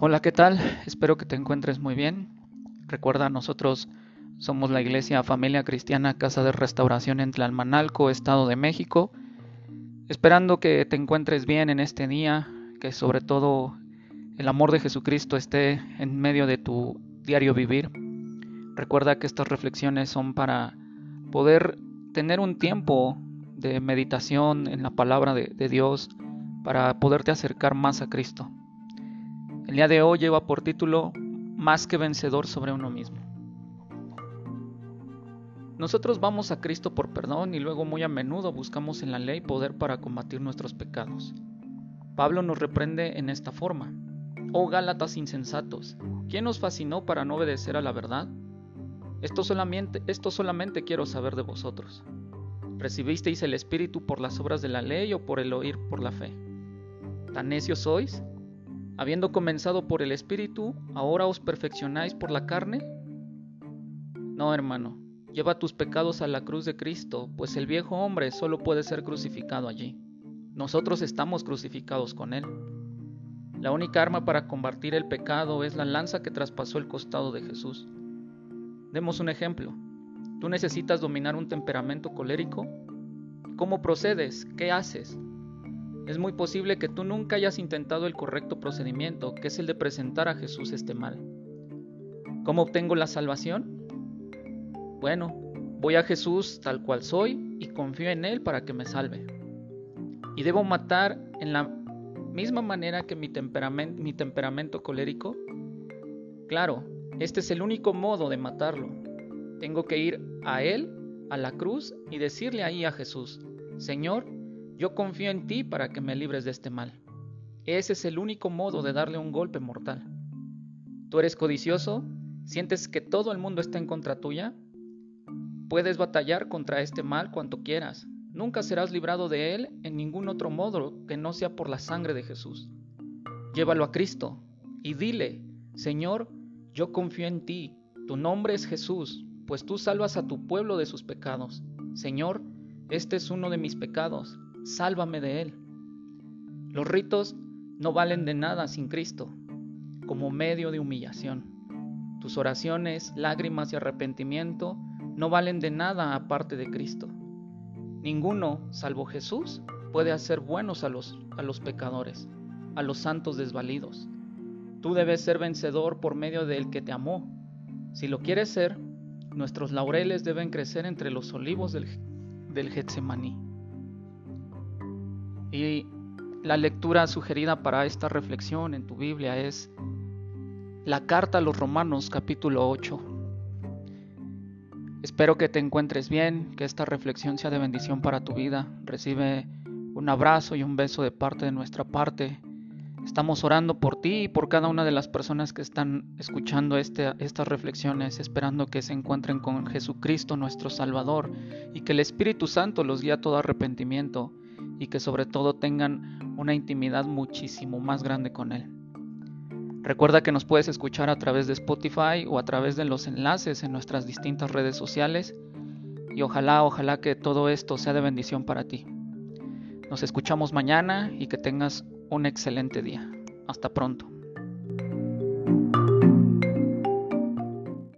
Hola, ¿qué tal? Espero que te encuentres muy bien. Recuerda, nosotros somos la Iglesia Familia Cristiana Casa de Restauración en Tlalmanalco, Estado de México. Esperando que te encuentres bien en este día, que sobre todo el amor de Jesucristo esté en medio de tu diario vivir. Recuerda que estas reflexiones son para poder tener un tiempo de meditación en la palabra de, de Dios, para poderte acercar más a Cristo. El día de hoy lleva por título Más que vencedor sobre uno mismo. Nosotros vamos a Cristo por perdón y luego muy a menudo buscamos en la ley poder para combatir nuestros pecados. Pablo nos reprende en esta forma. Oh Gálatas insensatos, ¿quién os fascinó para no obedecer a la verdad? Esto solamente, esto solamente quiero saber de vosotros. ¿Recibisteis el Espíritu por las obras de la ley o por el oír por la fe? ¿Tan necios sois? Habiendo comenzado por el Espíritu, ¿ahora os perfeccionáis por la carne? No, hermano, lleva tus pecados a la cruz de Cristo, pues el viejo hombre solo puede ser crucificado allí. Nosotros estamos crucificados con él. La única arma para combatir el pecado es la lanza que traspasó el costado de Jesús. Demos un ejemplo. ¿Tú necesitas dominar un temperamento colérico? ¿Cómo procedes? ¿Qué haces? Es muy posible que tú nunca hayas intentado el correcto procedimiento, que es el de presentar a Jesús este mal. ¿Cómo obtengo la salvación? Bueno, voy a Jesús tal cual soy y confío en Él para que me salve. ¿Y debo matar en la misma manera que mi temperamento, colérico? Claro, este es el único modo de matarlo. Tengo que ir a Él, a la cruz, y decirle ahí a Jesús, Señor, yo confío en ti para que me libres de este mal. Ese es el único modo de darle un golpe mortal. ¿Tú eres codicioso? ¿Sientes que todo el mundo está en contra tuya? Puedes batallar contra este mal cuanto quieras. Nunca serás librado de él en ningún otro modo que no sea por la sangre de Jesús. Llévalo a Cristo y dile, Señor, yo confío en ti. Tu nombre es Jesús, pues tú salvas a tu pueblo de sus pecados. Señor, este es uno de mis pecados sálvame de él. Los ritos no valen de nada sin Cristo, como medio de humillación. Tus oraciones, lágrimas y arrepentimiento no valen de nada aparte de Cristo. Ninguno, salvo Jesús, puede hacer buenos a los, pecadores, a los santos desvalidos. Tú debes ser vencedor por medio del que te amó. Si lo quieres ser, nuestros laureles deben crecer entre los olivos del, del Getsemaní. Y la lectura sugerida para esta reflexión en tu Biblia es la carta a los Romanos capítulo 8. Espero que te encuentres bien, que esta reflexión sea de bendición para tu vida. Recibe un abrazo y un beso de parte de nuestra parte. Estamos orando por ti y por cada una de las personas que están escuchando este, estas reflexiones, esperando que se encuentren con Jesucristo nuestro Salvador y que el Espíritu Santo los guíe a todo arrepentimiento y que sobre todo tengan una intimidad muchísimo más grande con Él. Recuerda que nos puedes escuchar a través de Spotify o a través de los enlaces en nuestras distintas redes sociales y ojalá, ojalá que todo esto sea de bendición para ti. Nos escuchamos mañana y que tengas un excelente día. Hasta pronto.